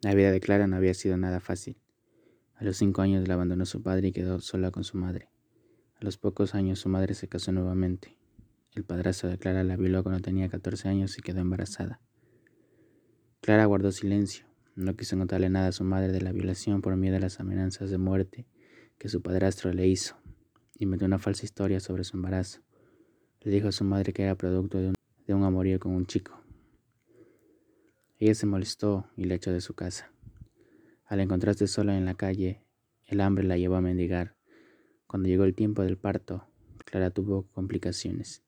La vida de Clara no había sido nada fácil. A los cinco años la abandonó su padre y quedó sola con su madre. A los pocos años su madre se casó nuevamente. El padrastro de Clara la violó cuando tenía 14 años y quedó embarazada. Clara guardó silencio. No quiso contarle nada a su madre de la violación por miedo a las amenazas de muerte que su padrastro le hizo. Inventó una falsa historia sobre su embarazo. Le dijo a su madre que era producto de un, de un amorío con un chico. Ella se molestó y la echó de su casa. Al encontrarse sola en la calle, el hambre la llevó a mendigar. Cuando llegó el tiempo del parto, Clara tuvo complicaciones,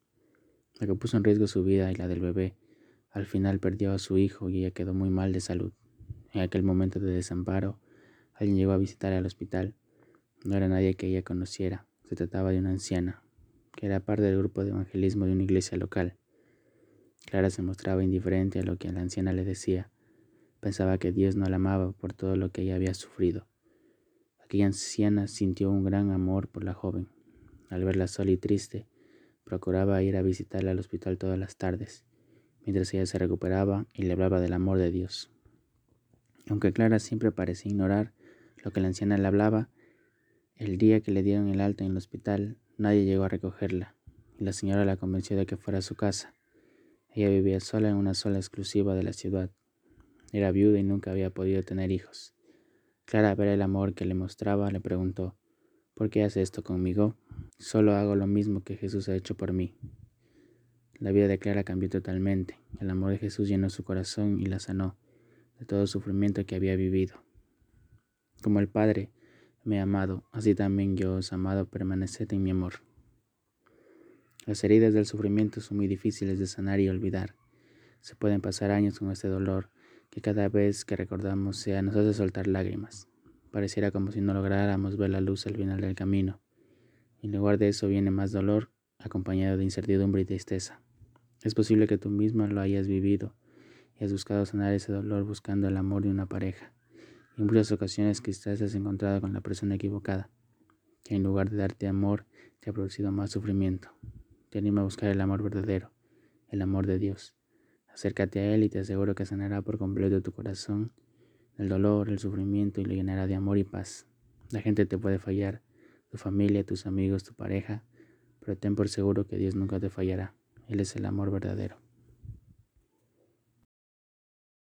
lo que puso en riesgo su vida y la del bebé. Al final perdió a su hijo y ella quedó muy mal de salud. En aquel momento de desamparo, alguien llegó a visitar al hospital. No era nadie que ella conociera, se trataba de una anciana, que era parte del grupo de evangelismo de una iglesia local. Clara se mostraba indiferente a lo que la anciana le decía. Pensaba que Dios no la amaba por todo lo que ella había sufrido. Aquella anciana sintió un gran amor por la joven. Al verla sola y triste, procuraba ir a visitarla al hospital todas las tardes, mientras ella se recuperaba y le hablaba del amor de Dios. Aunque Clara siempre parecía ignorar lo que la anciana le hablaba, el día que le dieron el alto en el hospital, nadie llegó a recogerla, y la señora la convenció de que fuera a su casa. Ella vivía sola en una sola exclusiva de la ciudad. Era viuda y nunca había podido tener hijos. Clara, ver el amor que le mostraba, le preguntó, ¿por qué hace esto conmigo? Solo hago lo mismo que Jesús ha hecho por mí. La vida de Clara cambió totalmente. El amor de Jesús llenó su corazón y la sanó de todo sufrimiento que había vivido. Como el Padre me ha amado, así también yo os he amado, permaneced en mi amor. Las heridas del sufrimiento son muy difíciles de sanar y olvidar. Se pueden pasar años con este dolor que cada vez que recordamos sea nos hace soltar lágrimas. Pareciera como si no lográramos ver la luz al final del camino. En lugar de eso viene más dolor acompañado de incertidumbre y tristeza. Es posible que tú mismo lo hayas vivido y has buscado sanar ese dolor buscando el amor de una pareja. En muchas ocasiones quizás has encontrado con la persona equivocada, que en lugar de darte amor te ha producido más sufrimiento. Te animo a buscar el amor verdadero, el amor de Dios. Acércate a Él y te aseguro que sanará por completo tu corazón, el dolor, el sufrimiento y lo llenará de amor y paz. La gente te puede fallar, tu familia, tus amigos, tu pareja, pero ten por seguro que Dios nunca te fallará. Él es el amor verdadero.